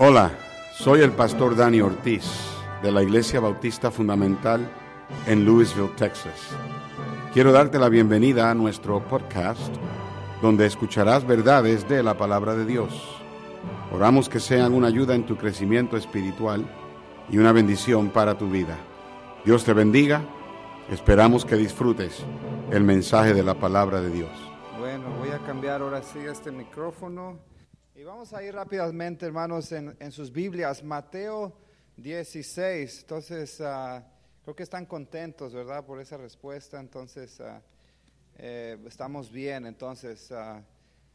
Hola, soy el pastor Dani Ortiz de la Iglesia Bautista Fundamental en Louisville, Texas. Quiero darte la bienvenida a nuestro podcast donde escucharás verdades de la palabra de Dios. Oramos que sean una ayuda en tu crecimiento espiritual y una bendición para tu vida. Dios te bendiga. Esperamos que disfrutes el mensaje de la palabra de Dios. Bueno, voy a cambiar ahora sí este micrófono. Y vamos a ir rápidamente, hermanos, en, en sus Biblias. Mateo 16. Entonces, ah, creo que están contentos, ¿verdad? Por esa respuesta. Entonces, ah, eh, estamos bien. Entonces, ah,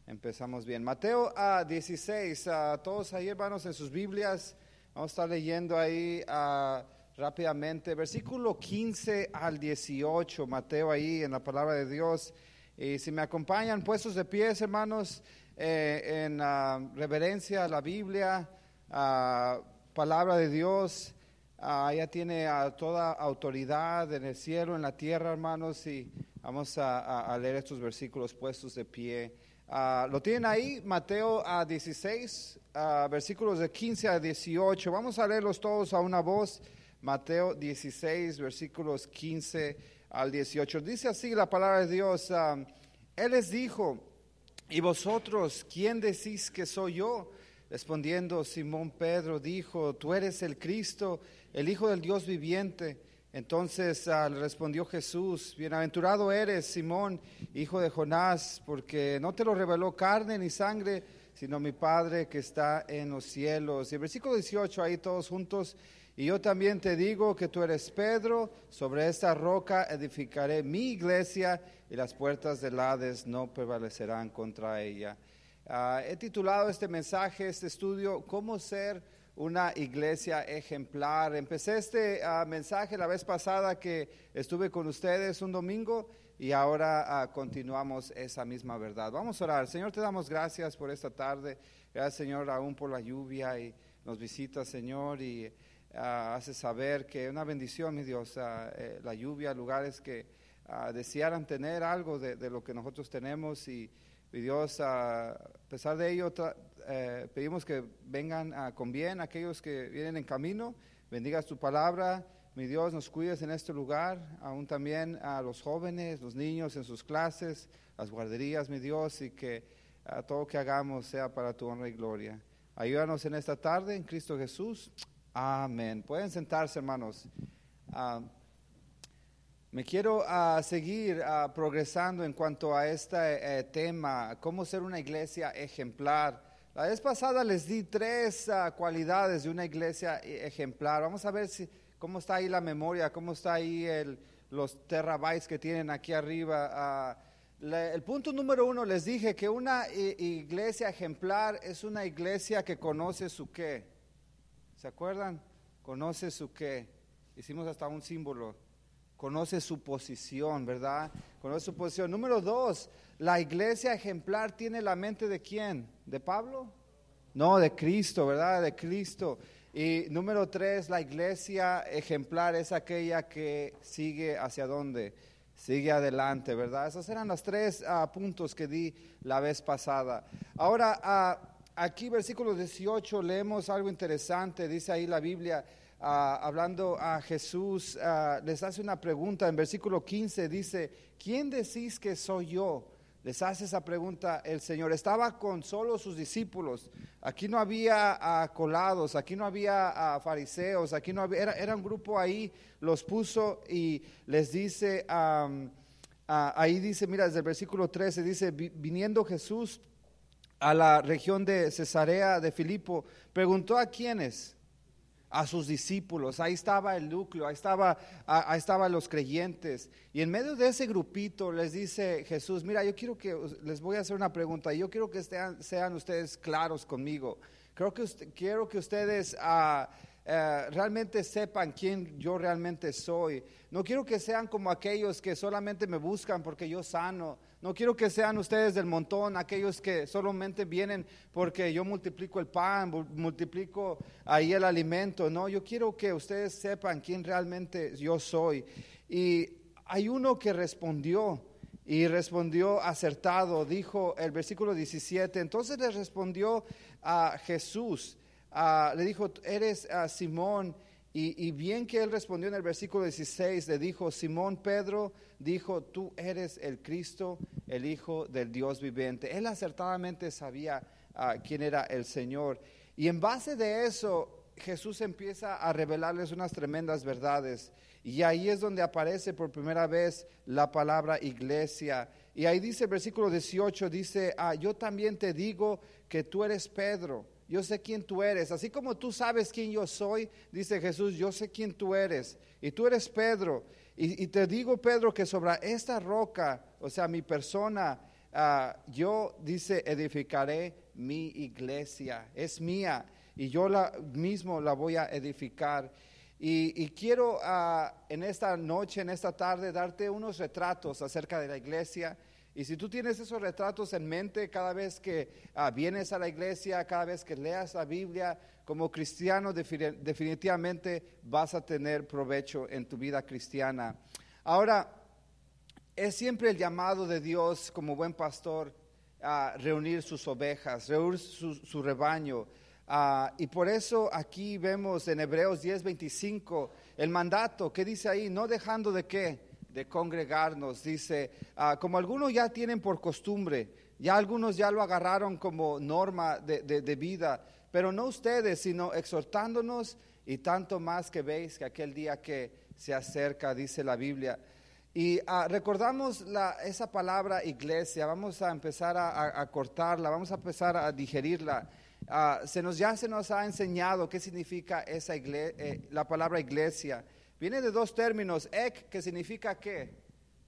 empezamos bien. Mateo 16. todos ahí, hermanos, en sus Biblias. Vamos a estar leyendo ahí rápidamente. Versículo 15 al 18. Mateo ahí en la palabra de Dios. Y si me acompañan puestos de pies, hermanos eh, en ah, reverencia a la Biblia, a palabra de Dios. Uh, ella tiene toda autoridad en el cielo, en la tierra, hermanos, y vamos a, leer estos versículos puestos de pie. Ah, lo tienen ahí, Mateo a 16, versículos de 15 a 18. Vamos a leerlos todos a una voz. Mateo 16, versículos 15 al 18. Dice así la palabra de Dios. él les dijo, ¿Y vosotros quién decís que soy yo? Respondiendo Simón Pedro dijo, tú eres el Cristo, el Hijo del Dios viviente. Entonces uh, respondió Jesús, bienaventurado eres Simón, hijo de Jonás, porque no te lo reveló carne ni sangre, sino mi Padre que está en los cielos. Y el versículo 18 ahí todos juntos, y yo también te digo que tú eres Pedro, sobre esta roca edificaré mi iglesia y las puertas del Hades no prevalecerán contra ella. Ah, he titulado este mensaje, este estudio, ¿Cómo ser una iglesia ejemplar? Empecé este ah, mensaje la vez pasada que estuve con ustedes un domingo y ahora ah, continuamos esa misma verdad. Vamos a orar. Señor, te damos gracias por esta tarde. Gracias, Señor, aún por la lluvia y nos visita, Señor, y hace saber que una bendición, mi Dios, eh, la lluvia, lugares que desearan tener algo de, lo que nosotros tenemos y, Dios, a pesar de ello, eh, pedimos que vengan con bien aquellos que vienen en camino, bendigas tu palabra, mi Dios, nos cuides en este lugar, aún también a los jóvenes, los niños en sus clases, las guarderías, mi Dios, y que todo que hagamos sea para tu honra y gloria. Ayúdanos en esta tarde, en Cristo Jesús. Amén. Pueden sentarse, hermanos. Ah, me quiero uh, seguir uh, progresando en cuanto a este eh, tema, cómo ser una iglesia ejemplar. La vez pasada les di tres cualidades de una iglesia e, ejemplar. Vamos a ver si, cómo está ahí la memoria, cómo está ahí el, los terabytes que tienen aquí arriba. el punto número uno, les dije que una iglesia ejemplar es una iglesia que conoce su qué. ¿Se acuerdan? Conoce su qué. Hicimos hasta un símbolo conoce su posición, ¿verdad? Conoce su posición. Número dos, la iglesia ejemplar tiene la mente de quién? ¿De Pablo? No, de Cristo, ¿verdad? De Cristo. Y número tres, la iglesia ejemplar es aquella que sigue hacia dónde? Sigue adelante, ¿verdad? Esos eran los tres ah, puntos que di la vez pasada. Ahora, uh, aquí versículo 18 leemos algo interesante, dice ahí la Biblia. Ah, hablando a Jesús, ah, les hace una pregunta. En versículo 15 dice, ¿quién decís que soy yo? Les hace esa pregunta el Señor. Estaba con solo sus discípulos. Aquí no había ah, colados, aquí no había fariseos, aquí no había, era, un grupo ahí, los puso y les dice, ahí dice, mira, desde el versículo 13 dice, viniendo Jesús a la región de Cesarea de Filipo, preguntó a quiénes a sus discípulos, ahí estaba el núcleo, ahí estaba, ahí estaban los creyentes. Y en medio de ese grupito les dice Jesús, mira, yo quiero que, les voy a hacer una pregunta, yo quiero que sean ustedes claros conmigo. Creo que quiero que ustedes ah, eh, realmente sepan quién yo realmente soy. No quiero que sean como aquellos que solamente me buscan porque yo sano. No quiero que sean ustedes del montón, aquellos que solamente vienen porque yo multiplico el pan, multiplico ahí el alimento. No, yo quiero que ustedes sepan quién realmente yo soy. Y hay uno que respondió y respondió acertado, dijo el versículo 17. Entonces le respondió a Jesús. le dijo, eres Simón. Y, bien que él respondió en el versículo 16, le dijo, Simón Pedro dijo, tú eres el Cristo, el Hijo del Dios viviente. Él acertadamente sabía ah, quién era el Señor. Y en base de eso, Jesús empieza a revelarles unas tremendas verdades. Y ahí es donde aparece por primera vez la palabra iglesia. Y ahí dice el versículo 18, dice, ah, yo también te digo que tú eres Pedro. Yo sé quién tú eres. Así como tú sabes quién yo soy, dice Jesús, yo sé quién tú eres. Y tú eres Pedro. Y, te digo, Pedro, que sobre esta roca, o sea, mi persona, ah, yo, dice, edificaré mi iglesia. Es mía. Y yo la mismo la voy a edificar. Y, quiero ah, en esta noche, en esta tarde, darte unos retratos acerca de la iglesia. Y si tú tienes esos retratos en mente cada vez que ah, vienes a la iglesia, cada vez que leas la Biblia, como cristiano definitivamente vas a tener provecho en tu vida cristiana. Ahora, es siempre el llamado de Dios como buen pastor a reunir sus ovejas, reunir su rebaño. Ah, y por eso aquí vemos en Hebreos 10:25 el mandato que dice ahí, no dejando de qué, de congregarnos, dice, ah, como algunos ya tienen por costumbre, ya algunos ya lo agarraron como norma de, vida, pero no ustedes, sino exhortándonos y tanto más que veis que aquel día que se acerca, dice la Biblia. Y ah, recordamos la, esa palabra iglesia, vamos a empezar a cortarla, vamos a empezar a digerirla. Ah, se nos, ya se nos ha enseñado qué significa esa eh, la palabra iglesia. Viene de dos términos, ek, que significa qué.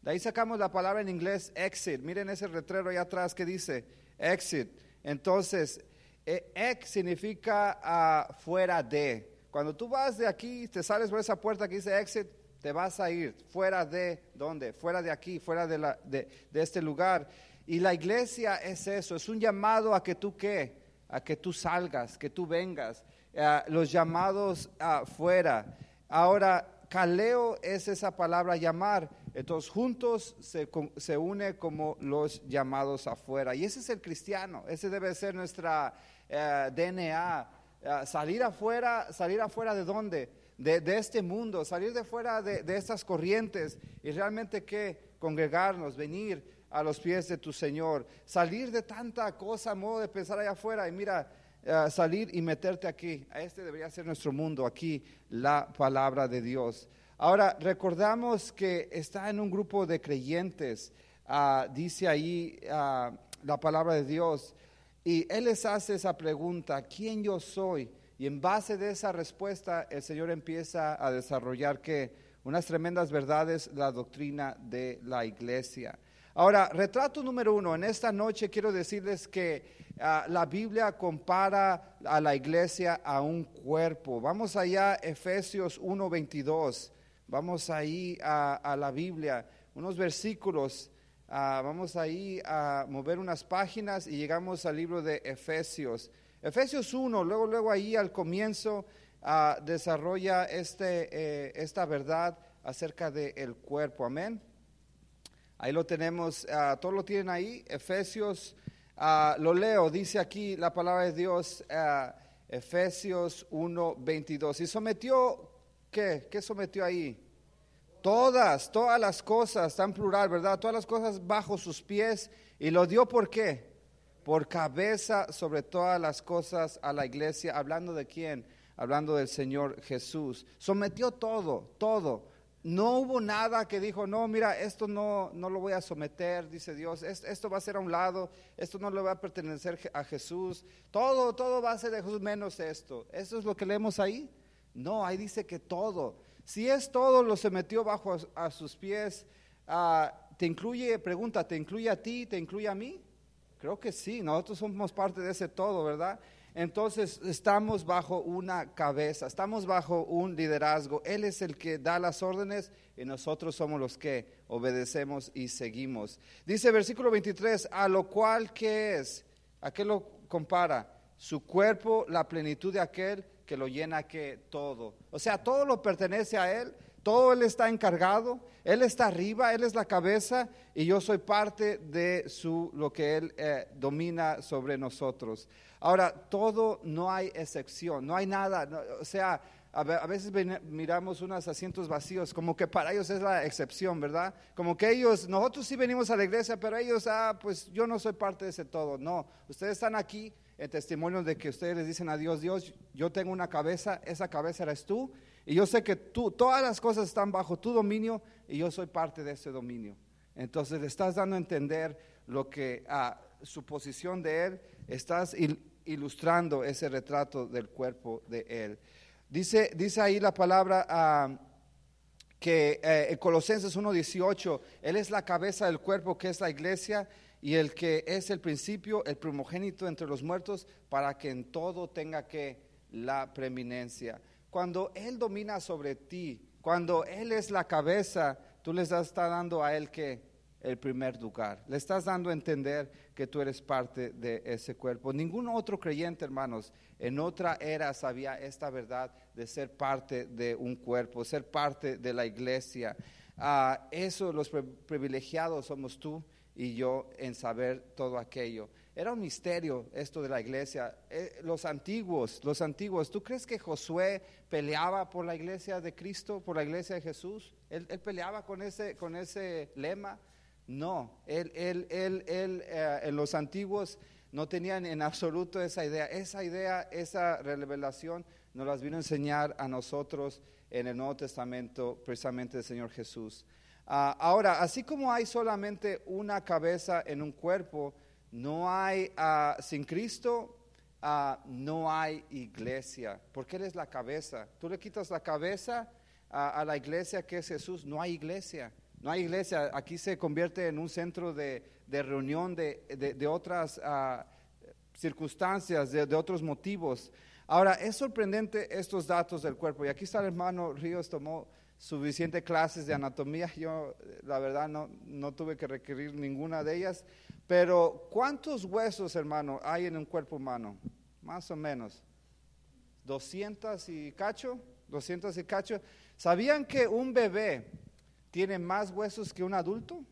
De ahí sacamos la palabra en inglés exit. Miren ese retrero ahí atrás que dice exit. Entonces, eh, ek significa uh, fuera de. Cuando tú vas de aquí, te sales por esa puerta que dice exit, te vas a ir fuera de, ¿dónde? Fuera de aquí, fuera de, de, este lugar. Y la iglesia es eso, es un llamado a que tú qué? a que tú salgas, que tú vengas, eh, los llamados afuera. Ahora, caleo es esa palabra llamar, entonces juntos se, se, une como los llamados afuera. Y ese es el cristiano, ese debe ser nuestra eh, DNA. Eh, salir afuera, salir afuera de dónde? De, este mundo, salir de fuera de, de estas corrientes y realmente que congregarnos, venir a los pies de tu Señor. Salir de tanta cosa, modo de pensar allá afuera y mira, eh, salir y meterte aquí. Este debería ser nuestro mundo, aquí la palabra de Dios. Ahora, recordamos que está en un grupo de creyentes, ah, dice ahí ah, la palabra de Dios, y Él les hace esa pregunta, ¿quién yo soy? Y en base de esa respuesta, el Señor empieza a desarrollar que unas tremendas verdades, la doctrina de la iglesia. Ahora, retrato número uno, en esta noche quiero decirles que ah, la Biblia compara a la iglesia a un cuerpo. Vamos allá, Efesios 1:22. Vamos ahí a, la Biblia, unos versículos. Ah, vamos ahí a mover unas páginas y llegamos al libro de Efesios. Efesios 1, luego, luego ahí al comienzo ah, desarrolla este, eh, esta verdad acerca del cuerpo. Amén. Ahí lo tenemos, todos lo tienen ahí, Efesios, uh, lo leo, dice aquí la palabra de Dios, uh, Efesios 1, 22. Y sometió, ¿qué? ¿Qué sometió ahí? Todas, todas las cosas, tan plural, ¿verdad? Todas las cosas bajo sus pies. ¿Y lo dio por qué? Por cabeza sobre todas las cosas a la iglesia. ¿Hablando de quién? Hablando del Señor Jesús. Sometió todo, todo no hubo nada que dijo, no, mira, esto no, no lo voy a someter, dice Dios, esto va a ser a un lado, esto no le va a pertenecer a Jesús, todo, todo va a ser de Jesús menos esto. ¿Esto es lo que leemos ahí? No, ahí dice que todo. Si es todo, lo se metió bajo a, sus pies. Ah, ¿Te incluye, pregunta, ¿te incluye a ti, te incluye a mí? Creo que sí, nosotros somos parte de ese todo, ¿verdad? Entonces estamos bajo una cabeza, estamos bajo un liderazgo. Él es el que da las órdenes y nosotros somos los que obedecemos y seguimos. Dice versículo 23, a lo cual que es, ¿a qué lo compara? Su cuerpo, la plenitud de aquel que lo llena que todo. O sea, todo lo pertenece a Él, Todo Él está encargado, Él está arriba, Él es la cabeza y yo soy parte de su, lo que Él eh, domina sobre nosotros. Ahora, todo no hay excepción, no hay nada, o sea, a veces miramos unos asientos vacíos, como que para ellos es la excepción, ¿verdad? Como que ellos, nosotros sí venimos a la iglesia, pero ellos, ah, pues yo no soy parte de ese todo. No, ustedes están aquí en testimonio de que ustedes les dicen a Dios, Dios, yo tengo una cabeza, esa cabeza eres tú, y yo sé que tú, todas las cosas están bajo tu dominio, y yo soy parte de ese dominio. Entonces le estás dando a entender lo que, a su posición de Él, estás ilustrando ese retrato del cuerpo de Él. Dice, dice ahí la palabra ah, que eh, en Colosenses 1.18, Él es la cabeza del cuerpo que es la iglesia y el que es el principio, el primogénito entre los muertos, para que en todo tenga que la preeminencia. Cuando Él domina sobre ti, cuando Él es la cabeza, tú le estás dando a Él que el primer lugar. Le estás dando a entender que tú eres parte de ese cuerpo. Ningún otro creyente, hermanos, en otra era sabía esta verdad de ser parte de un cuerpo, ser parte de la iglesia. Ah, eso, los privilegiados somos tú y yo en saber todo aquello. Era un misterio esto de la iglesia. Eh, los antiguos, los antiguos, ¿tú crees que Josué peleaba por la iglesia de Cristo, por la iglesia de Jesús? Él, peleaba con ese, con ese lema. No, él, él, él, él eh, en los antiguos no tenían en absoluto esa idea. Esa idea, esa revelación nos las vino a enseñar a nosotros en el Nuevo Testamento, precisamente el Señor Jesús. Ah, ahora, así como hay solamente una cabeza en un cuerpo, no hay, ah, sin Cristo, ah, no hay iglesia, porque Él es la cabeza. Tú le quitas la cabeza a la iglesia que es Jesús, no hay iglesia. No hay iglesia, aquí se convierte en un centro de, reunión de, otras ah, circunstancias, de, otros motivos. Ahora, es sorprendente estos datos del cuerpo. Y aquí está el hermano Ríos, tomó suficientes clases de anatomía. Yo, la verdad, no, no tuve que requerir ninguna de ellas. Pero, ¿cuántos huesos, hermano, hay en un cuerpo humano? Más o menos. ¿200 y cacho? ¿200 y cacho? ¿Sabían que un bebé tiene más huesos que un adulto.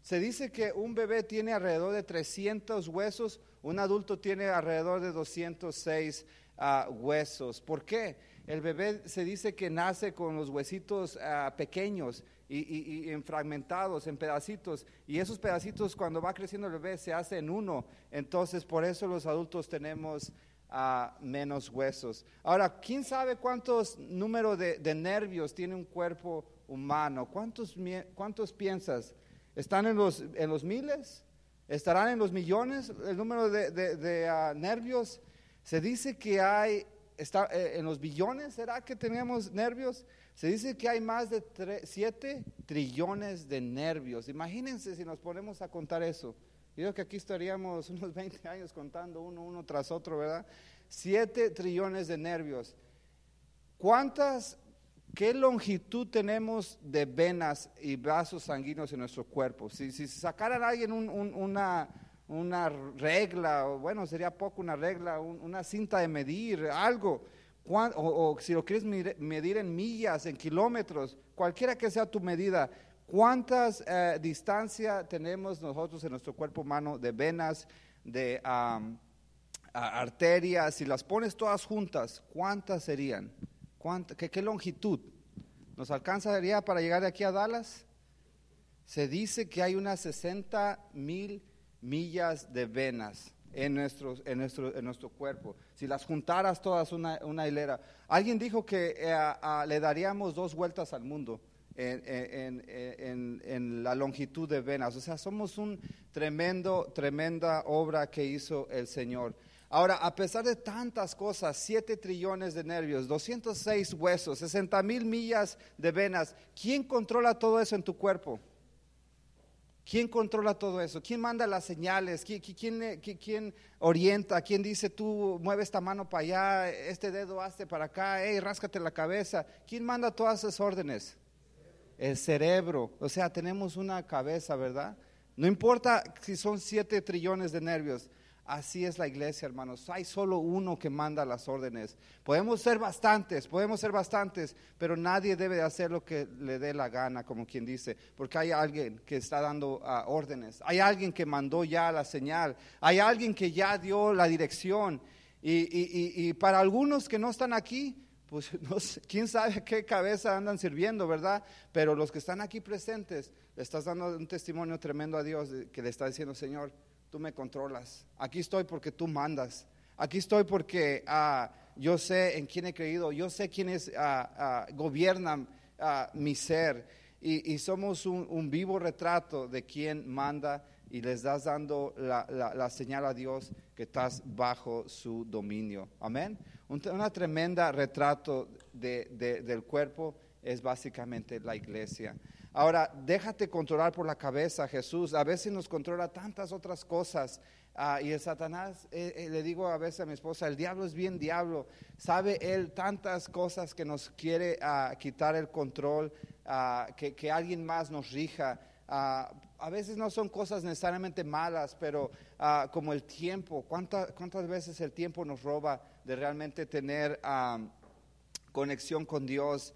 Se dice que un bebé tiene alrededor de 300 huesos, un adulto tiene alrededor de 206 ah, huesos. ¿Por qué? El bebé se dice que nace con los huesitos ah, pequeños y, y, fragmentados, en pedacitos, y esos pedacitos cuando va creciendo el bebé se hacen uno. Entonces, por eso los adultos tenemos ah, menos huesos. Ahora, ¿quién sabe cuántos números de, de nervios tiene un cuerpo humano. ¿Cuántos, cuántos piensas? ¿Están en los, en los miles? ¿Estarán en los millones el número de, ah, nervios? Se dice que hay, está, eh, en los billones, ¿será que tenemos nervios? Se dice que hay más de 7 trillones de nervios. Imagínense si nos ponemos a contar eso. Yo creo que aquí estaríamos unos 20 años contando uno, uno tras otro, ¿verdad? 7 trillones de nervios. ¿Cuántas ¿Qué longitud tenemos de venas y vasos sanguíneos en nuestro cuerpo? Si, si sacaran a alguien una, una regla, o bueno, sería poco una regla, una cinta de medir, algo, o, si lo quieres medir, en millas, en kilómetros, cualquiera que sea tu medida, ¿cuántas eh, distancia tenemos nosotros en nuestro cuerpo humano de venas, de arterias? Si las pones todas juntas, ¿cuántas serían? qué, longitud? ¿Nos alcanzaría para llegar de aquí a Dallas? Se dice que hay unas 60 mil millas de venas en, nuestro, en, nuestro, en nuestro cuerpo. Si las juntaras todas una, una hilera. Alguien dijo que eh, le daríamos dos vueltas al mundo en, en, en, la longitud de venas. O sea, somos un tremendo, tremenda obra que hizo el Señor. Ahora, a pesar de tantas cosas, 7 trillones de nervios, 206 huesos, 60 mil millas de venas, ¿quién controla todo eso en tu cuerpo? ¿Quién controla todo eso? ¿Quién manda las señales? ¿Quién, orienta? ¿Quién dice tú mueve esta mano para allá, este dedo hazte para acá, hey, ráscate la cabeza? ¿Quién manda todas esas órdenes? El cerebro. O sea, tenemos una cabeza, ¿verdad? No importa si son 7 trillones de nervios Así es la iglesia, hermanos. Hay solo uno que manda las órdenes. Podemos ser bastantes, podemos ser bastantes, pero nadie debe hacer lo que le dé la gana, como quien dice, porque hay alguien que está dando ah, órdenes. Hay alguien que mandó ya la señal. Hay alguien que ya dio la dirección. Y, para algunos que no están aquí, pues quién sabe qué cabeza andan sirviendo, ¿verdad? Pero los que están aquí presentes, le estás dando un testimonio tremendo a Dios que le está diciendo, Señor, tú me controlas. Aquí estoy porque tú mandas. Aquí estoy porque ah, yo sé en quién he creído. Yo sé quiénes ah, ah, gobiernan mi ser. Y, somos un, vivo retrato de quién manda y les das dando la, señal a Dios que estás bajo su dominio. Amén. una tremenda retrato del cuerpo es básicamente la iglesia. Ahora, déjate controlar por la cabeza, Jesús. A veces nos controla tantas otras cosas. Ah, y el Satanás, eh, eh, le digo a veces a mi esposa, el diablo es bien diablo. Sabe él tantas cosas que nos quiere ah, quitar el control, ah, que, alguien más nos rija. a veces no son cosas necesariamente malas, pero como el tiempo, ¿cuántas, ¿cuántas veces el tiempo nos roba de realmente tener conexión con Dios,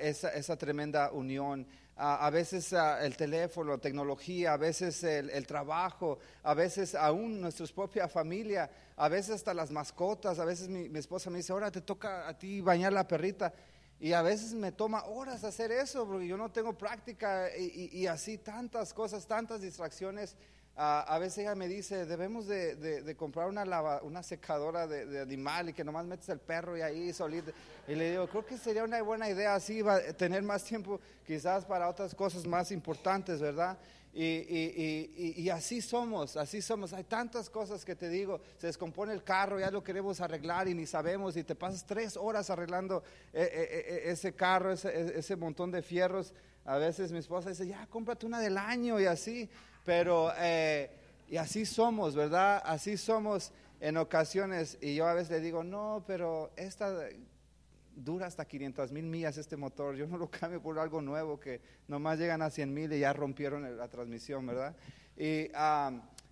esa tremenda unión? A veces el teléfono, la tecnología, a veces el, trabajo, a veces aún nuestra propia familia, a veces hasta las mascotas, a veces mi, esposa me dice, ahora te toca a ti bañar la perrita. Y a veces me toma horas hacer eso porque yo no tengo práctica y así tantas cosas, tantas distracciones a veces ella me dice, debemos de, comprar una, una secadora de, animal y que nomás metes el perro y ahí solito. Y le digo, creo que sería una buena idea así, va, tener más tiempo quizás para otras cosas más importantes, ¿verdad? Y, así somos, así somos. Hay tantas cosas que te digo, se descompone el carro, ya lo queremos arreglar y ni sabemos y te pasas tres horas arreglando eh, eh, eh, ese carro, ese, ese montón de fierros. A veces mi esposa dice, ya cómprate una del año y así. Pero, eh, y así somos, ¿verdad? Así somos en ocasiones. Y yo a veces le digo, no, pero esta dura hasta 500 mil millas este motor. Yo no lo cambio por algo nuevo que nomás llegan a 100 mil y ya rompieron la transmisión, ¿verdad? Y,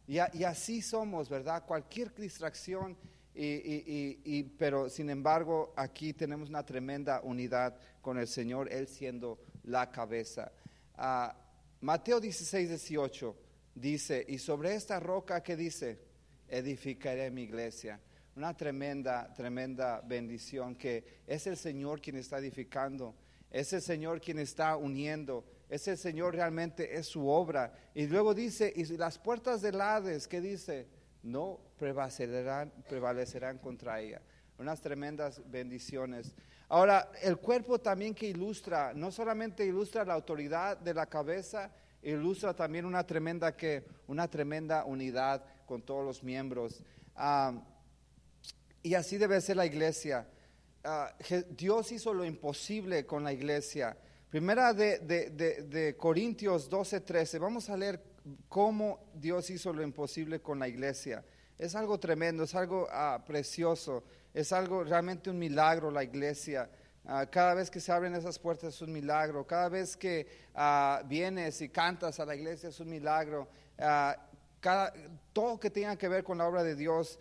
y, así somos, ¿verdad? Cualquier distracción. Y, pero sin embargo, aquí tenemos una tremenda unidad con el Señor, Él siendo la cabeza. Ah, Mateo 16, 18 dice, y sobre esta roca que dice, edificaré mi iglesia. Una tremenda, tremenda bendición que es el Señor quien está edificando, es el Señor quien está uniendo, es el Señor realmente, es su obra. Y luego dice, y las puertas del Hades, que dice, no prevalecerán, prevalecerán contra ella. Unas tremendas bendiciones. Ahora, el cuerpo también que ilustra, no solamente ilustra la autoridad de la cabeza, ilustra también una tremenda, que, una tremenda unidad con todos los miembros. Ah, y así debe ser la iglesia. Ah, Dios hizo lo imposible con la iglesia. Primera de, de, de, Corintios 12, 13. Vamos a leer cómo Dios hizo lo imposible con la iglesia. Es algo tremendo, es algo ah, precioso, es algo realmente un milagro la iglesia. Ah, cada vez que se abren esas puertas es un milagro. Cada vez que ah, vienes y cantas a la iglesia es un milagro. Ah, todo que tenga que ver con la obra de Dios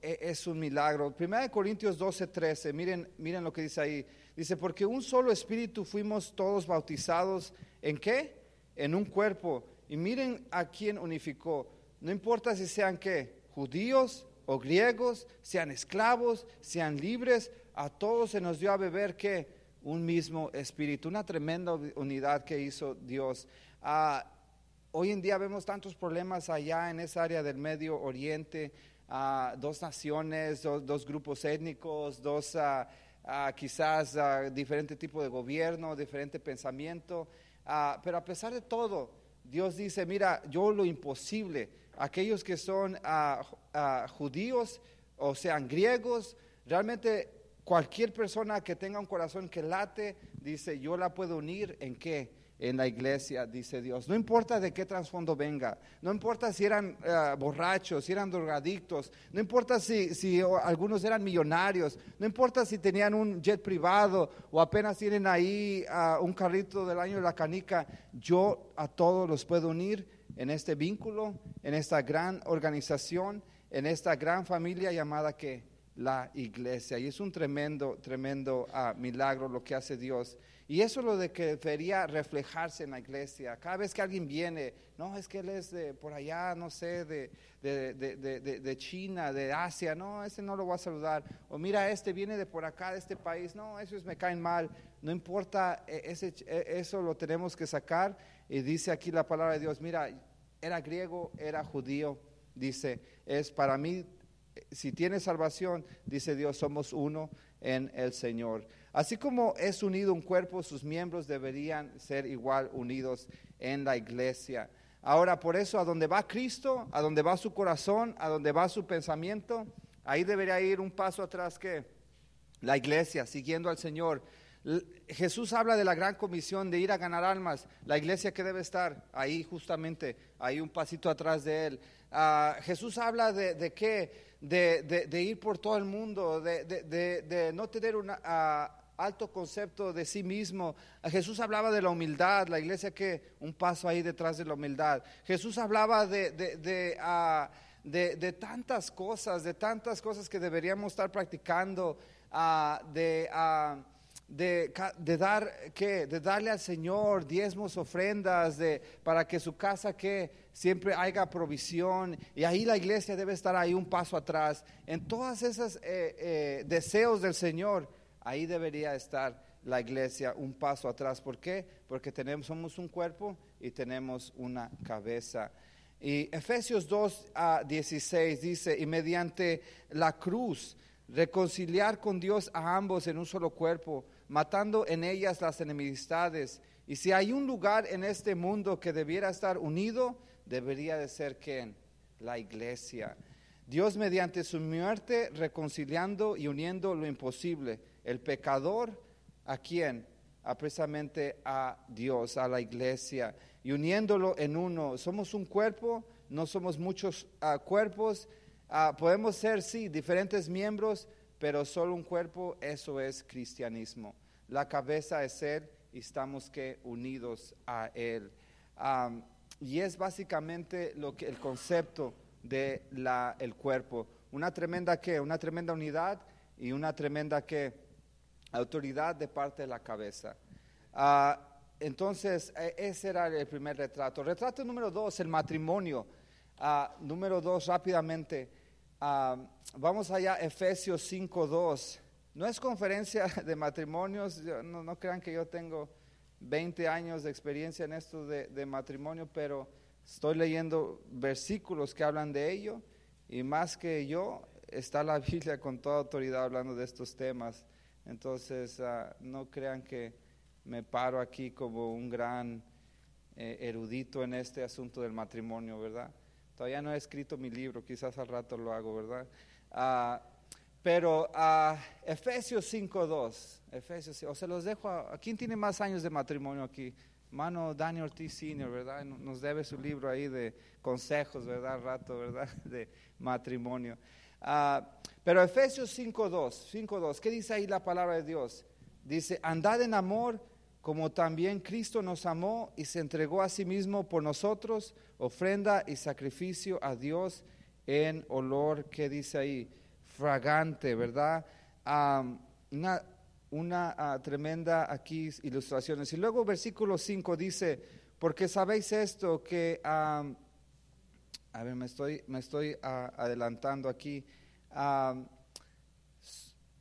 e, es un milagro. Primera de Corintios 12, 13, miren, miren lo que dice ahí. Dice, porque un solo espíritu fuimos todos bautizados. ¿En qué? En un cuerpo. Y miren a quién unificó. No importa si sean qué, judíos o griegos, sean esclavos, sean libres, a todos se nos dio a beber que un mismo espíritu, una tremenda unidad que hizo Dios. Ah, hoy en día vemos tantos problemas allá en esa área del Medio Oriente, ah, dos naciones, dos, grupos étnicos, dos ah, quizás diferente tipo de gobierno, diferente pensamiento, pero a pesar de todo, Dios dice, mira, yo lo imposible, aquellos que son judíos o sean griegos, realmente Cualquier persona que tenga un corazón que late, dice, yo la puedo unir en qué? En la iglesia, dice Dios. No importa de qué trasfondo venga, no importa si eran eh, borrachos, si eran drogadictos, no importa si, si algunos eran millonarios, no importa si tenían un jet privado o apenas tienen ahí ah, un carrito del año de la canica, yo a todos los puedo unir en este vínculo, en esta gran organización en esta gran familia llamada que la iglesia. Y es un tremendo, tremendo ah, milagro lo que hace Dios. Y eso es lo de que debería reflejarse en la iglesia. Cada vez que alguien viene, no, es que él es de por allá, no sé, de, de, de, de, China, de Asia, no, ese no lo voy a saludar. O mira, este viene de por acá, de este país, no, esos me caen mal. No importa, e, ese, e, eso lo tenemos que sacar. Y dice aquí la palabra de Dios, mira, era griego, era judío, dice, es para mí si tiene salvación, dice Dios, somos uno en el Señor. Así como es unido un cuerpo, sus miembros deberían ser igual unidos en la iglesia. Ahora, por eso, a donde va Cristo, a donde va su corazón, a donde va su pensamiento, ahí debería ir un paso atrás que la iglesia, siguiendo al Señor. Jesús habla de la gran comisión de ir a ganar almas. La iglesia que debe estar ahí justamente, ahí un pasito atrás de él. Ah, Jesús habla de, qué? de, ir por todo el mundo, de, no tener un alto concepto de sí mismo. Jesús hablaba de la humildad, la iglesia que un paso ahí detrás de la humildad. Jesús hablaba de, de, tantas cosas, de tantas cosas que deberíamos estar practicando, de de, de, dar ¿qué? de darle al Señor diezmos, ofrendas, de, para que su casa que siempre haya provisión. Y ahí la iglesia debe estar ahí un paso atrás. En todas esas eh, eh, deseos del Señor, ahí debería estar la iglesia un paso atrás. ¿Por qué? Porque tenemos, somos un cuerpo y tenemos una cabeza. Y Efesios 2 a 16 dice, y mediante la cruz, reconciliar con Dios a ambos en un solo cuerpo matando en ellas las enemistades. Y si hay un lugar en este mundo que debiera estar unido, debería de ser ¿quién? La iglesia. Dios mediante su muerte reconciliando y uniendo lo imposible. El pecador, ¿a quién? A a Dios, a la iglesia. Y uniéndolo en uno. Somos un cuerpo, no somos muchos ah, cuerpos. Ah, podemos ser, sí, diferentes miembros, pero solo un cuerpo, eso es cristianismo. La cabeza es Él y estamos que unidos a Él. y es básicamente lo que el concepto de la, el cuerpo. Una tremenda que, una tremenda unidad y una tremenda que autoridad de parte de la cabeza. Ah, entonces, e, ese era el primer retrato. Retrato número dos, el matrimonio. Ah, número dos, rápidamente. Ah, vamos allá, Efesios 5.2. No es conferencia de matrimonios, no, crean que yo tengo 20 años de experiencia en esto de, matrimonio, pero estoy leyendo versículos que hablan de ello y más que yo está la Biblia con toda autoridad hablando de estos temas. Entonces, ah, no crean que me paro aquí como un gran eh, erudito en este asunto del matrimonio, ¿verdad? Todavía no he escrito mi libro, quizás al rato lo hago, ¿verdad? Ah, pero a Efesios 5.2, Efesios, o se los dejo, ¿quién tiene más años de matrimonio aquí? Mano Daniel Ortiz Senior, ¿verdad? Nos debe su libro ahí de consejos, ¿verdad? Rato, ¿verdad? De matrimonio. Uh, pero Efesios 5.2, 5.2, ¿qué dice ahí la palabra de Dios? Dice, andad en amor como también Cristo nos amó y se entregó a sí mismo por nosotros, ofrenda y sacrificio a Dios en olor, ¿qué dice ahí? fragante, ¿verdad? una ah, tremenda aquí ilustraciones. Y luego versículo 5 dice, porque sabéis esto que, a ver, me estoy, me estoy ah, adelantando aquí.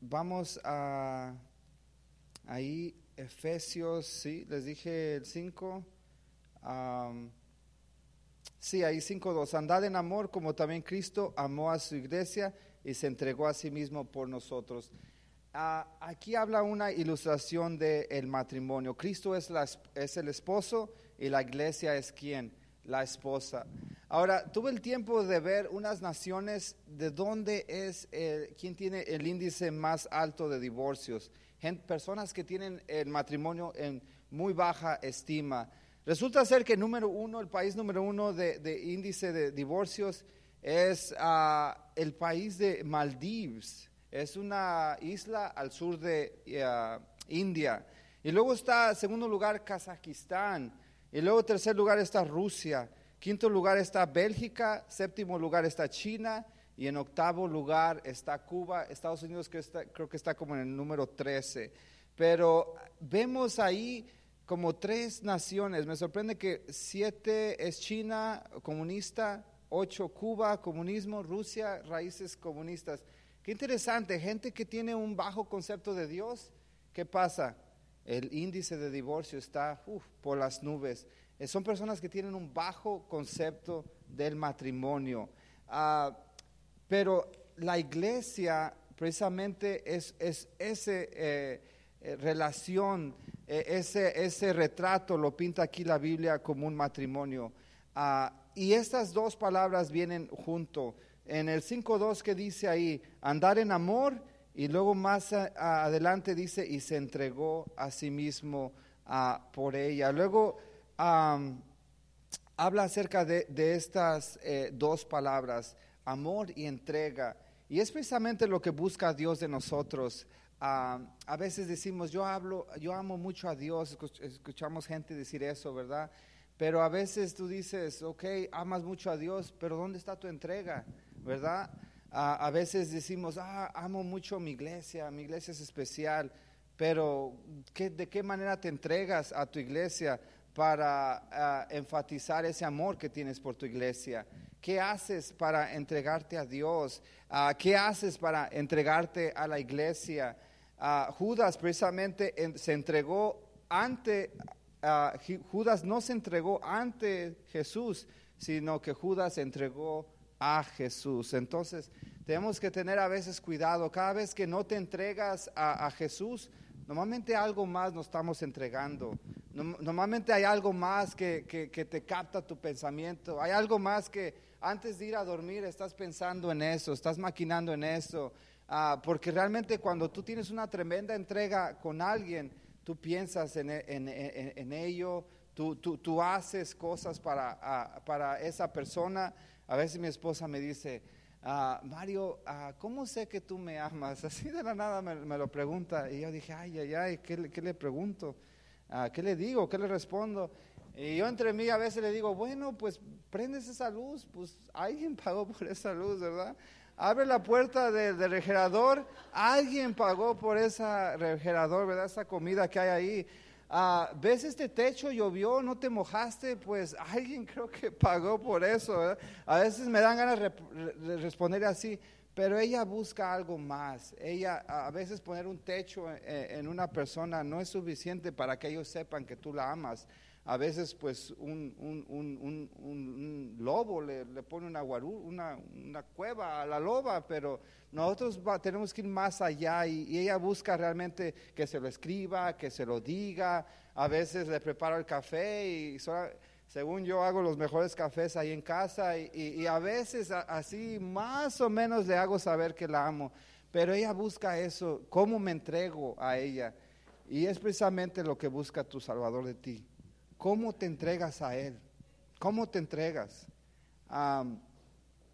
vamos a, ahí, Efesios, sí, les dije el 5. sí, ahí 5.2. Andad en amor como también Cristo amó a su iglesia y se entregó a sí mismo por nosotros. Ah, aquí habla una ilustración del matrimonio. Cristo es, es el esposo y la iglesia es quien, la esposa. Ahora, tuve el tiempo de ver unas naciones de dónde es, el, quién tiene el índice más alto de divorcios. Personas que tienen el matrimonio en muy baja estima. Resulta ser que número uno, el país número uno de, índice de divorcios es uh, el país de Maldives. Es una isla al sur de uh, India. Y luego está, en segundo lugar, Kazajistán. Y luego, en tercer lugar, está Rusia. Quinto lugar está Bélgica. Séptimo lugar está China. Y en octavo lugar está Cuba, Estados Unidos que está, creo que está como en el número 13. Pero vemos ahí como tres naciones. Me sorprende que siete es China, comunista, ocho Cuba, comunismo, Rusia, raíces comunistas. Qué interesante, gente que tiene un bajo concepto de Dios, ¿qué pasa? El índice de divorcio está por las nubes. Eh, son personas que tienen un bajo concepto del matrimonio. Ah, pero la iglesia precisamente es, es esa eh, eh, relación, ese, ese retrato lo pinta aquí la Biblia como un matrimonio. Ah, y estas dos palabras vienen junto. En el 5.2 que dice ahí, andar en amor, y luego más adelante dice, y se entregó a sí mismo ah, por ella. Luego habla acerca de, estas eh, dos palabras, amor y entrega. Y es precisamente lo que busca Dios de nosotros. a veces decimos, yo hablo, yo amo mucho a Dios, escuchamos gente decir eso, ¿verdad? Pero a veces tú dices, ok, amas mucho a Dios, pero ¿dónde está tu entrega? ¿Verdad? a veces decimos, ah, amo mucho mi iglesia, mi iglesia es especial, pero ¿de qué manera te entregas a tu iglesia? Para ah, enfatizar ese amor que tienes por tu iglesia? ¿Qué haces para entregarte a Dios? Ah, ¿Qué haces para entregarte a la iglesia? Ah, Judas precisamente se entregó ante, Judas no se entregó ante Jesús, sino que Judas se entregó a Jesús. Entonces, tenemos que tener a veces cuidado. Cada vez que no te entregas a, a Jesús, normalmente algo más nos estamos entregando. Normalmente hay algo más que, te capta tu pensamiento, hay algo más que antes de ir a dormir estás pensando en eso, estás maquinando en eso, ah, porque realmente cuando tú tienes una tremenda entrega con alguien, tú piensas en, ello, tú, haces cosas para, ah, para esa persona. A veces mi esposa me dice, ah, Mario, ¿cómo sé que tú me amas? Así de la nada me, lo pregunta y yo dije, ay, ay, ay, ¿qué, qué le pregunto? Ah, ¿Qué le digo? ¿Qué le respondo? Y yo entre mí a veces le digo, bueno, pues prendes esa luz, pues alguien pagó por esa luz, ¿verdad? Abre la puerta del, refrigerador, alguien pagó por ese refrigerador, ¿verdad? Esa comida que hay ahí. Ah, ¿Ves este techo? Llovió, no te mojaste, pues alguien creo que pagó por eso. ¿verdad? A veces me dan ganas de responder así, pero ella busca algo más. Ella, a veces poner un techo en, una persona no es suficiente para que ellos sepan que tú la amas. A veces, pues, un, lobo le, pone una, una, cueva a la loba, pero nosotros tenemos que ir más allá y, ella busca realmente que se lo escriba, que se lo diga. A veces le prepara el café y según yo hago los mejores cafés ahí en casa y, a veces así más o menos le hago saber que la amo, pero ella busca eso, cómo me entrego a ella. Y es precisamente lo que busca tu Salvador de ti. ¿Cómo te entregas a Él? ¿Cómo te entregas?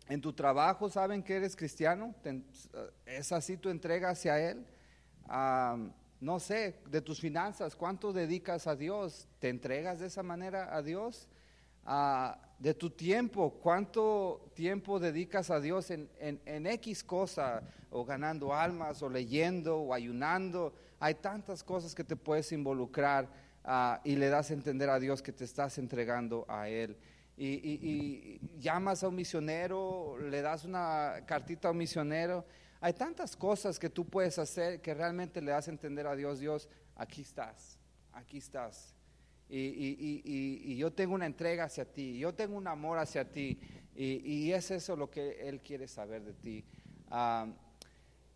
en tu trabajo saben que eres cristiano, es así tu entrega hacia Él. No sé, de tus finanzas, ¿cuánto dedicas a Dios? ¿Te entregas de esa manera a Dios? Ah, de tu tiempo, cuánto tiempo dedicas a Dios en, en, X cosa, o ganando almas, o leyendo, o ayunando. Hay tantas cosas que te puedes involucrar ah, y le das a entender a Dios que te estás entregando a Él. Y, y, llamas a un misionero, le das una cartita a un misionero. Hay tantas cosas que tú puedes hacer que realmente le das a entender a Dios, Dios, aquí estás, aquí estás y, yo tengo una entrega hacia ti, yo tengo un amor hacia ti, y, es eso lo que Él quiere saber de ti.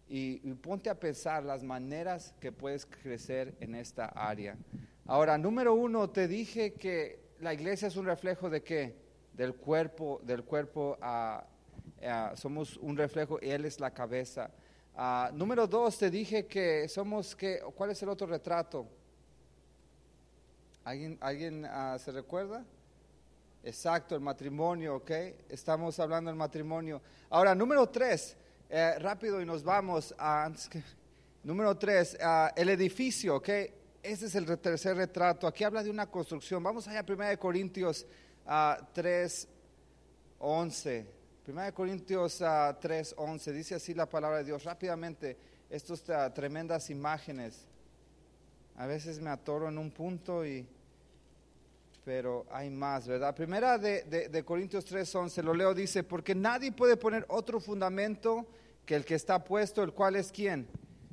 y, ponte a pensar las maneras que puedes crecer en esta área. Ahora, número uno, te dije que la iglesia es un reflejo de qué? Del cuerpo, del cuerpo, somos un reflejo, y Él es la cabeza. Ah, número dos, te dije que somos, que, ¿cuál es el otro retrato? ¿Alguien, alguien ah, se recuerda? Exacto, el matrimonio, ¿ok? Estamos hablando del matrimonio. Ahora, número tres, eh, rápido y nos vamos. A, número tres, ah, el edificio, ¿ok? Ese es el tercer retrato. Aquí habla de una construcción. Vamos allá, 1 Corintios uh, 3, 11. 1 Corintios uh, 3, 11, dice así la palabra de Dios. Rápidamente, estas uh, tremendas imágenes. A veces me atoro en un punto y... Pero hay más, ¿verdad? Primera de, de, de Corintios 3, 11, lo leo, dice, porque nadie puede poner otro fundamento que el que está puesto, el cual es quién?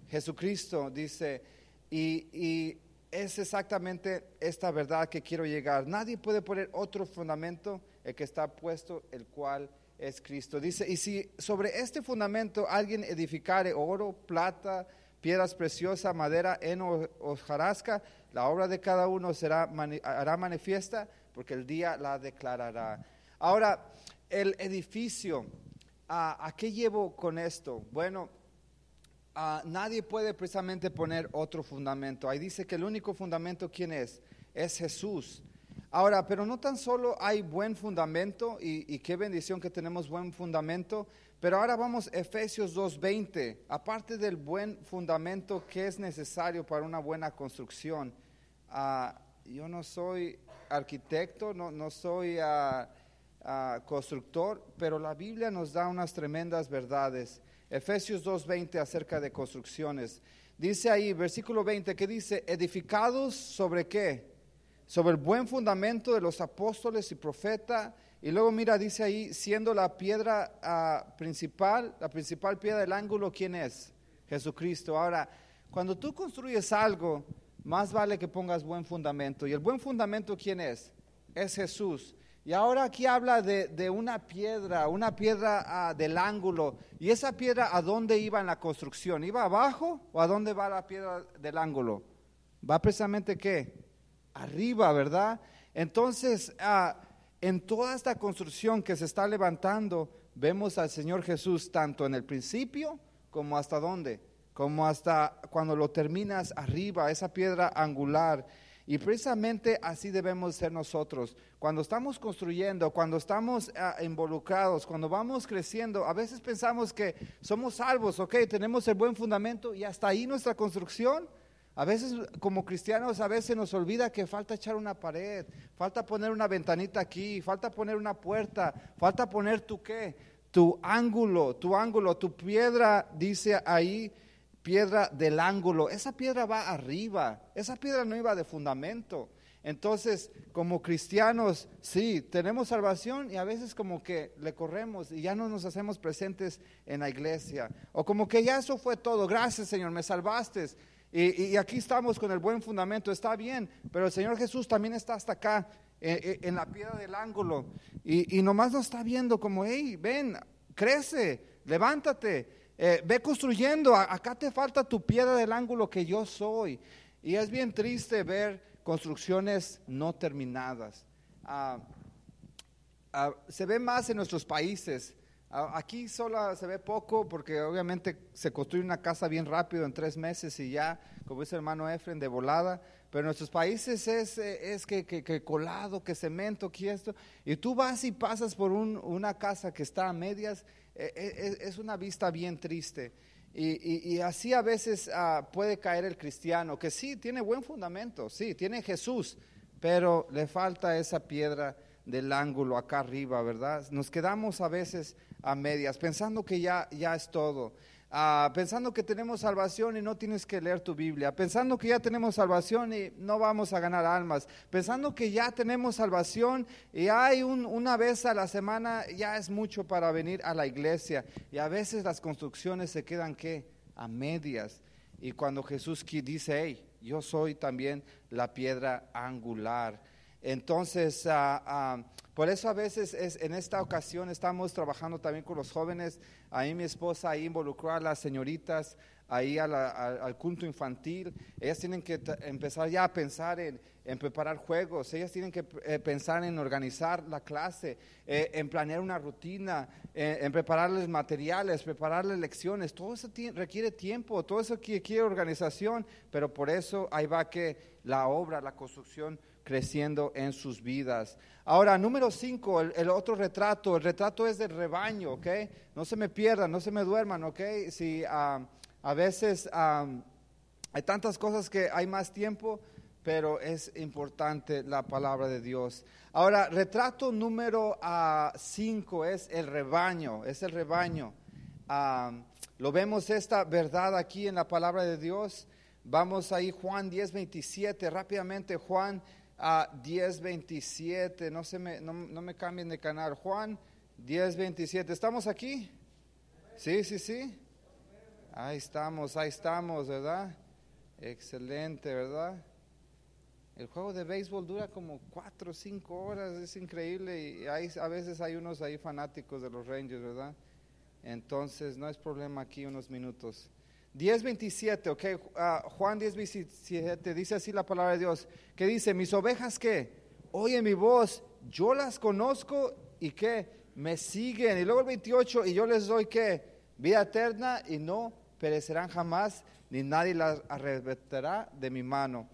Jesucristo, dice, y, y es exactamente esta verdad que quiero llegar. Nadie puede poner otro fundamento, el que está puesto, el cual es Cristo. Dice, y si sobre este fundamento alguien edificare oro, plata, piedras preciosas, madera, heno o jarasca, la obra de cada uno será, hará manifiesta porque el día la declarará. Ahora, el edificio, ¿a, qué llevo con esto? Bueno, nadie puede precisamente poner otro fundamento. Ahí dice que el único fundamento, ¿quién es? Es Jesús. Ahora, pero no tan solo hay buen fundamento y, qué bendición que tenemos buen fundamento, pero ahora vamos a Efesios 2.20. Aparte del buen fundamento que es necesario para una buena construcción, uh, yo no soy arquitecto, no, no soy uh, uh, constructor, pero la Biblia nos da unas tremendas verdades. Efesios 2.20 acerca de construcciones. Dice ahí, versículo 20, que dice, edificados sobre qué? Sobre el buen fundamento de los apóstoles y profetas. Y luego mira, dice ahí, siendo la piedra uh, principal, la principal piedra del ángulo, ¿quién es? Jesucristo. Ahora, cuando tú construyes algo, más vale que pongas buen fundamento. ¿Y el buen fundamento quién es? Es Jesús. Y ahora aquí habla de, de una piedra, una piedra uh, del ángulo. ¿Y esa piedra a dónde iba en la construcción? ¿Iba abajo o a dónde va la piedra del ángulo? Va precisamente qué? Arriba, ¿verdad? Entonces, uh, en toda esta construcción que se está levantando, vemos al Señor Jesús tanto en el principio como hasta dónde, como hasta cuando lo terminas arriba, esa piedra angular. Y precisamente así debemos ser nosotros. Cuando estamos construyendo, cuando estamos uh, involucrados, cuando vamos creciendo, a veces pensamos que somos salvos, ok, tenemos el buen fundamento y hasta ahí nuestra construcción. A veces como cristianos a veces nos olvida que falta echar una pared, falta poner una ventanita aquí, falta poner una puerta, falta poner tu qué, tu ángulo, tu ángulo, tu piedra, dice ahí, piedra del ángulo. Esa piedra va arriba, esa piedra no iba de fundamento. Entonces, como cristianos, sí, tenemos salvación y a veces como que le corremos y ya no nos hacemos presentes en la iglesia. O como que ya eso fue todo, gracias Señor, me salvaste. Y, aquí estamos con el buen fundamento, está bien, pero el Señor Jesús también está hasta acá, en, en la piedra del ángulo. Y, nomás nos está viendo como, hey, ven, crece, levántate. Eh, ve construyendo, acá te falta tu piedra del ángulo que yo soy. Y es bien triste ver construcciones no terminadas. Uh, uh, se ve más en nuestros países. Aquí solo se ve poco porque obviamente se construye una casa bien rápido en tres meses y ya, como dice el hermano Efren, de volada. Pero en nuestros países es, es que, que, colado, que cemento, que esto. Y tú vas y pasas por un, una casa que está a medias es una vista bien triste. Y, y, y así a veces uh, puede caer el cristiano, que sí, tiene buen fundamento, sí, tiene Jesús, pero le falta esa piedra del ángulo acá arriba, ¿verdad? Nos quedamos a veces a medias, pensando que ya, ya es todo. Uh, pensando que tenemos salvación y no tienes que leer tu Biblia, pensando que ya tenemos salvación y no vamos a ganar almas, pensando que ya tenemos salvación y hay un, una vez a la semana ya es mucho para venir a la iglesia. Y a veces las construcciones se quedan que a medias. Y cuando Jesús dice, hey, yo soy también la piedra angular. Entonces, uh, por eso a veces es, en esta ocasión estamos trabajando también con los jóvenes. Ahí mi esposa ahí involucró a las señoritas ahí a la, al culto infantil. Ellas tienen que empezar ya a pensar en, en, preparar juegos. Ellas tienen que eh, pensar en organizar la clase, eh, en planear una rutina, eh, en prepararles materiales, prepararles lecciones. Todo eso requiere tiempo, todo eso requiere organización, pero por eso ahí va que la obra, la construcción creciendo en sus vidas. Ahora, número cinco, el, otro retrato, el retrato es del rebaño, ¿ok? No se me pierdan, no se me duerman, ¿ok? Si um, a veces um, hay tantas cosas que hay más tiempo, pero es importante la palabra de Dios. Ahora, retrato número 5 es el rebaño, es el rebaño. Ah, lo vemos esta verdad aquí en la palabra de Dios. Vamos ahí, Juan 10, 27, rápidamente, Juan a 10.27, no, se me, no, no, me cambien de canal, Juan 10.27, ¿estamos aquí? Sí, sí, sí. Ahí estamos, ahí estamos, ¿verdad? Excelente, ¿verdad? El juego de béisbol dura como 4 o 5 horas, es increíble y hay, a veces hay unos ahí fanáticos de los Rangers, ¿verdad? Entonces no es problema aquí unos minutos. 10.27, ok, uh, Juan 10.27 dice así la palabra de Dios, que dice, mis ovejas que oyen mi voz, yo las conozco y que me siguen. Y luego el 28, y yo les doy que vida eterna y no perecerán jamás, ni nadie las arrebatará de mi mano.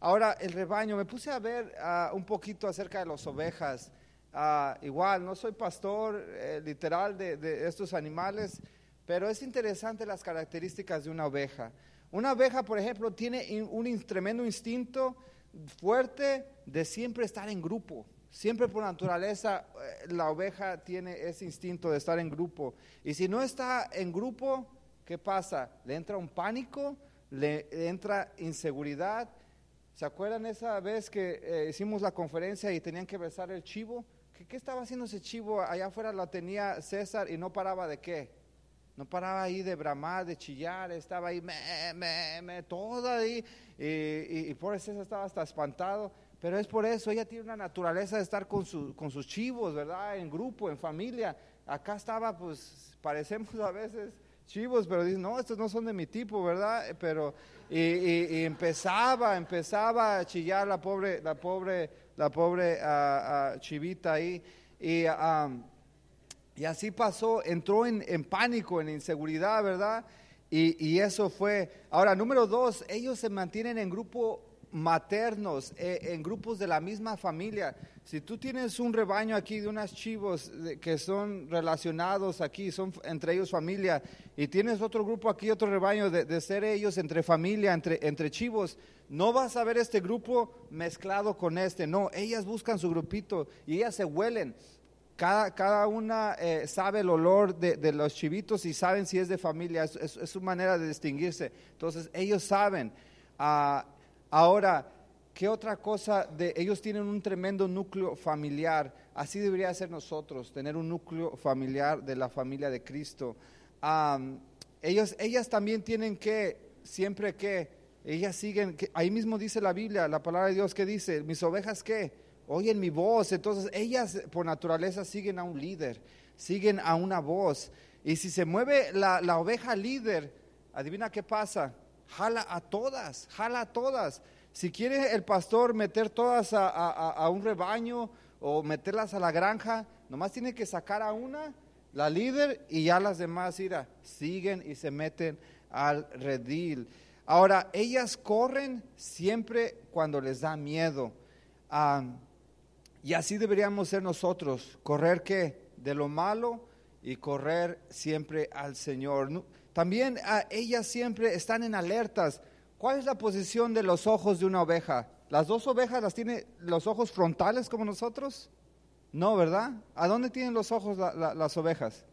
Ahora, el rebaño, me puse a ver uh, un poquito acerca de las ovejas. Uh, igual, no soy pastor eh, literal de, de estos animales, pero es interesante las características de una oveja. Una oveja, por ejemplo, tiene un tremendo instinto fuerte de siempre estar en grupo. Siempre por naturaleza eh, la oveja tiene ese instinto de estar en grupo. Y si no está en grupo, ¿qué pasa? Le entra un pánico, le entra inseguridad. ¿Se acuerdan esa vez que eh, hicimos la conferencia y tenían que besar el chivo? ¿Qué, ¿Qué, estaba haciendo ese chivo? Allá afuera lo tenía César y no paraba de qué? No paraba ahí de bramar, de chillar, estaba ahí, me, me, me, toda ahí. Y, y, por eso estaba hasta espantado. Pero es por eso, ella tiene una naturaleza de estar con, su, con sus chivos, ¿verdad? En grupo, en familia. Acá estaba, pues, parecemos a veces chivos, pero dice, no, estos no son de mi tipo, ¿verdad? Pero, y, y, empezaba, empezaba a chillar la pobre, la pobre, la pobre uh, chivita ahí. Y, um, y así pasó, entró en, en pánico, en inseguridad, ¿verdad? Y, y, eso fue. Ahora, número dos, ellos se mantienen en grupos maternos, eh, en grupos de la misma familia. Si tú tienes un rebaño aquí de unas chivos que son relacionados aquí, son entre ellos familia, y tienes otro grupo aquí, otro rebaño de, de ser ellos entre familia, entre, entre chivos, no vas a ver este grupo mezclado con este, no, ellas buscan su grupito y ellas se huelen. Cada, cada una eh, sabe el olor de, los chivitos y saben si es de familia, es, es, su manera de distinguirse. Entonces ellos saben. Uh, ahora, ¿qué otra cosa? De, ellos tienen un tremendo núcleo familiar. Así debería ser nosotros, tener un núcleo familiar de la familia de Cristo. Ellos, ellas también tienen que, siempre que, ellas siguen, que, ahí mismo dice la Biblia, la palabra de Dios que dice, mis ovejas que oyen mi voz. Entonces ellas por naturaleza siguen a un líder, siguen a una voz. Y si se mueve la, la oveja líder, adivina qué pasa, jala a todas, jala a todas. Si quiere el pastor meter todas a, a, a un rebaño o meterlas a la granja, nomás tiene que sacar a una, la líder, y ya las demás ira, siguen y se meten al redil. Ahora, ellas corren siempre cuando les da miedo. Um, y así deberíamos ser nosotros, correr qué? De lo malo y correr siempre al Señor. También a ellas siempre están en alertas. ¿Cuál es la posición de los ojos de una oveja? ¿Las dos ovejas las tiene los ojos frontales como nosotros? No, ¿verdad? ¿A dónde tienen los ojos la, la, las ovejas?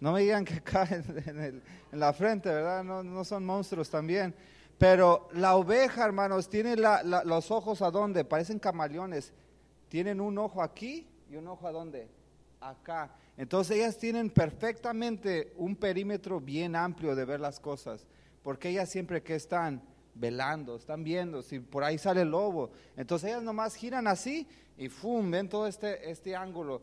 No me digan que caen en, en la frente, ¿verdad? No, no, son monstruos también. Pero la oveja, hermanos, tiene la, los ojos a dónde? Parecen camaleones tienen un ojo aquí y un ojo a dónde? Acá. Entonces ellas tienen perfectamente un perímetro bien amplio de ver las cosas, porque ellas siempre que están velando, están viendo si por ahí sale el lobo. Entonces ellas nomás giran así y ¡fum! ven todo este, este ángulo.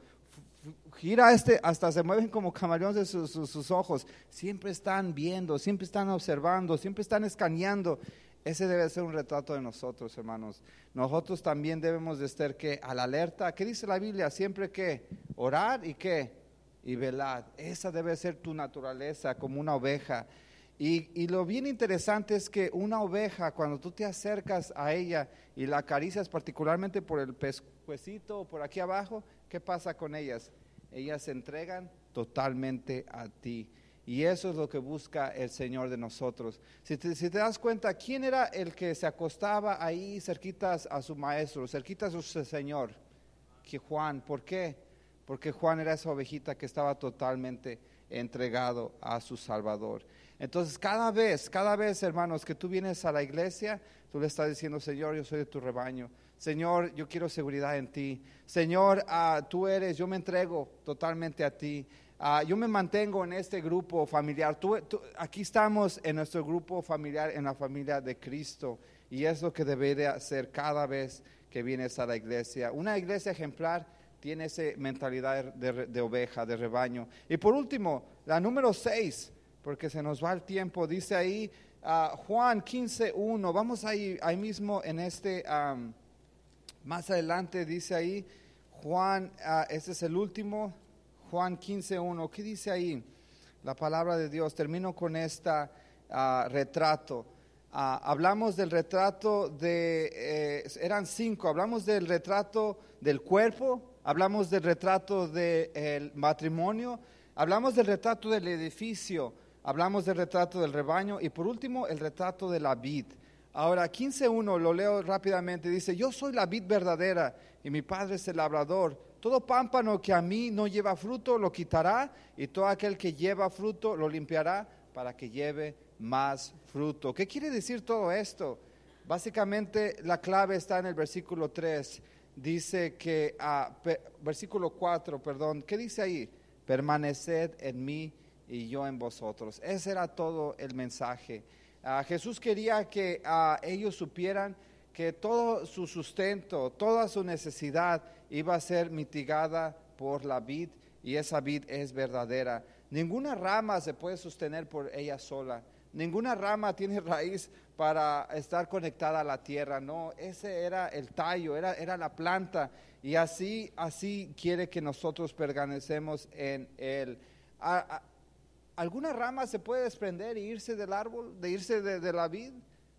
Gira este, hasta se mueven como camaleones de sus, sus, sus ojos. Siempre están viendo, siempre están observando, siempre están escaneando. Ese debe ser un retrato de nosotros, hermanos. Nosotros también debemos de estar que a la alerta. ¿Qué dice la Biblia? Siempre que orar y qué y velar. Esa debe ser tu naturaleza como una oveja. Y, lo bien interesante es que una oveja, cuando tú te acercas a ella y la acaricias particularmente por el pescuecito o por aquí abajo, ¿qué pasa con ellas? Ellas se entregan totalmente a ti. Y eso es lo que busca el Señor de nosotros. Si te, das cuenta, ¿quién era el que se acostaba ahí cerquitas a su maestro, cerquitas a su Señor? Que Juan. ¿Por qué? Porque Juan era esa ovejita que estaba totalmente entregado a su Salvador. Entonces, cada vez, cada vez, hermanos, que tú vienes a la iglesia, tú le estás diciendo, Señor, yo soy de tu rebaño. Señor, yo quiero seguridad en ti. Señor, ah, tú eres, yo me entrego totalmente a ti. Ah, yo me mantengo en este grupo familiar. aquí estamos en nuestro grupo familiar, en la familia de Cristo. Y es lo que debe hacer cada vez que vienes a la iglesia. Una iglesia ejemplar tiene esa mentalidad de, oveja, de rebaño. Y por último, la número seis, porque se nos va el tiempo, dice ahí uh, Juan 15.1, vamos ahí, ahí mismo en este, más adelante dice ahí, Juan, uh, este es el último, Juan 15.1, ¿qué dice ahí? La palabra de Dios, termino con este retrato. hablamos del retrato de, eh, eran cinco, hablamos del retrato del cuerpo, hablamos del retrato del matrimonio, hablamos del retrato del edificio, hablamos del retrato del rebaño y por último el retrato de la vid. Ahora, 15.1, lo leo rápidamente, dice, yo soy la vid verdadera y mi padre es el labrador. Todo pámpano que a mí no lleva fruto lo quitará y todo aquel que lleva fruto lo limpiará para que lleve más fruto. ¿Qué quiere decir todo esto? Básicamente la clave está en el versículo 3 dice que, ah, versículo 4, perdón, ¿qué dice ahí? Permaneced en mí y yo en vosotros. Ese era todo el mensaje. Ah, Jesús quería que ah, ellos supieran que todo su sustento, toda su necesidad iba a ser mitigada por la vid y esa vid es verdadera. Ninguna rama se puede sostener por ella sola. Ninguna rama tiene raíz para estar conectada a la tierra, no, ese era el tallo, era, era la planta y así, así quiere que nosotros permanecemos en él. ¿Alguna rama se puede desprender e irse del árbol, de irse de, la vid?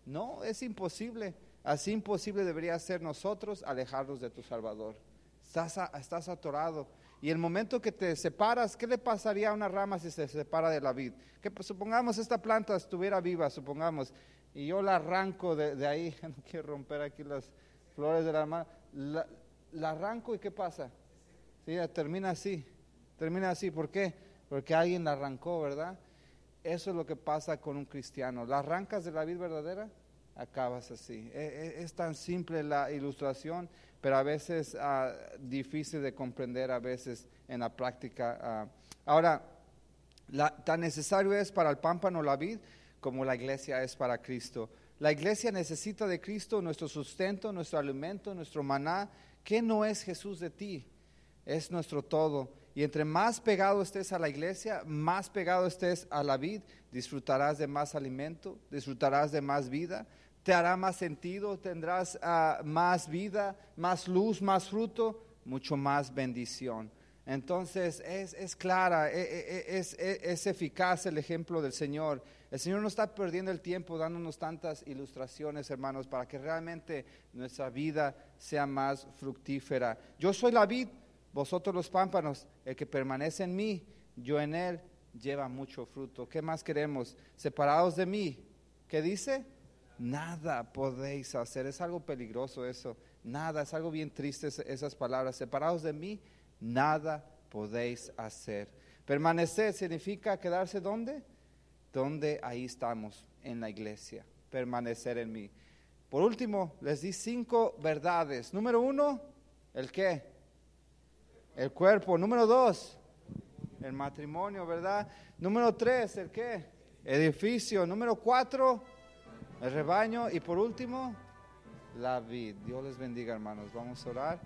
No, es imposible. Así imposible debería ser nosotros alejarnos de tu Salvador. Estás, estás atorado. Y el momento que te separas, ¿qué le pasaría a una rama si se separa de la vid? Que pues, supongamos esta planta estuviera viva, supongamos, y yo la arranco de, ahí, no quiero romper aquí las flores de la mano, la, arranco y ¿qué pasa? Sí, termina así, termina así, ¿por qué? Porque alguien la arrancó, ¿verdad? Eso es lo que pasa con un cristiano. La arrancas de la vid verdadera, acabas así. E, e, es, tan simple la ilustración pero a veces uh, difícil de comprender, a veces en la práctica. Ah. Ahora, tan necesario es para el pámpano la vid como la iglesia es para Cristo. La iglesia necesita de Cristo nuestro sustento, nuestro alimento, nuestro maná. ¿Qué no es Jesús de ti? Es nuestro todo. Y entre más pegado estés a la iglesia, más pegado estés a la vid, disfrutarás de más alimento, disfrutarás de más vida, te hará más sentido, tendrás ah, más vida, más luz, más fruto, mucho más bendición. Entonces es, clara, e, e, e, es, es, eficaz el ejemplo del Señor. El Señor no está perdiendo el tiempo dándonos tantas ilustraciones, hermanos, para que realmente nuestra vida sea más fructífera. Yo soy la vid, vosotros los pámpanos, el que permanece en mí, yo en él, lleva mucho fruto. ¿Qué más queremos? Separados de mí. ¿Qué dice? Nada podéis hacer. Es algo peligroso eso. Nada, es algo bien triste esas palabras. Separados de mí, nada podéis hacer. Permanecer significa quedarse donde? Donde ahí estamos, en la iglesia. Permanecer en mí. Por último, les di cinco verdades. Número uno, ¿el qué? El cuerpo. Número dos, el matrimonio, ¿verdad? Número tres, ¿el qué? Edificio. Número cuatro, el rebaño y por último, la vid. Dios les bendiga, hermanos. Vamos a orar.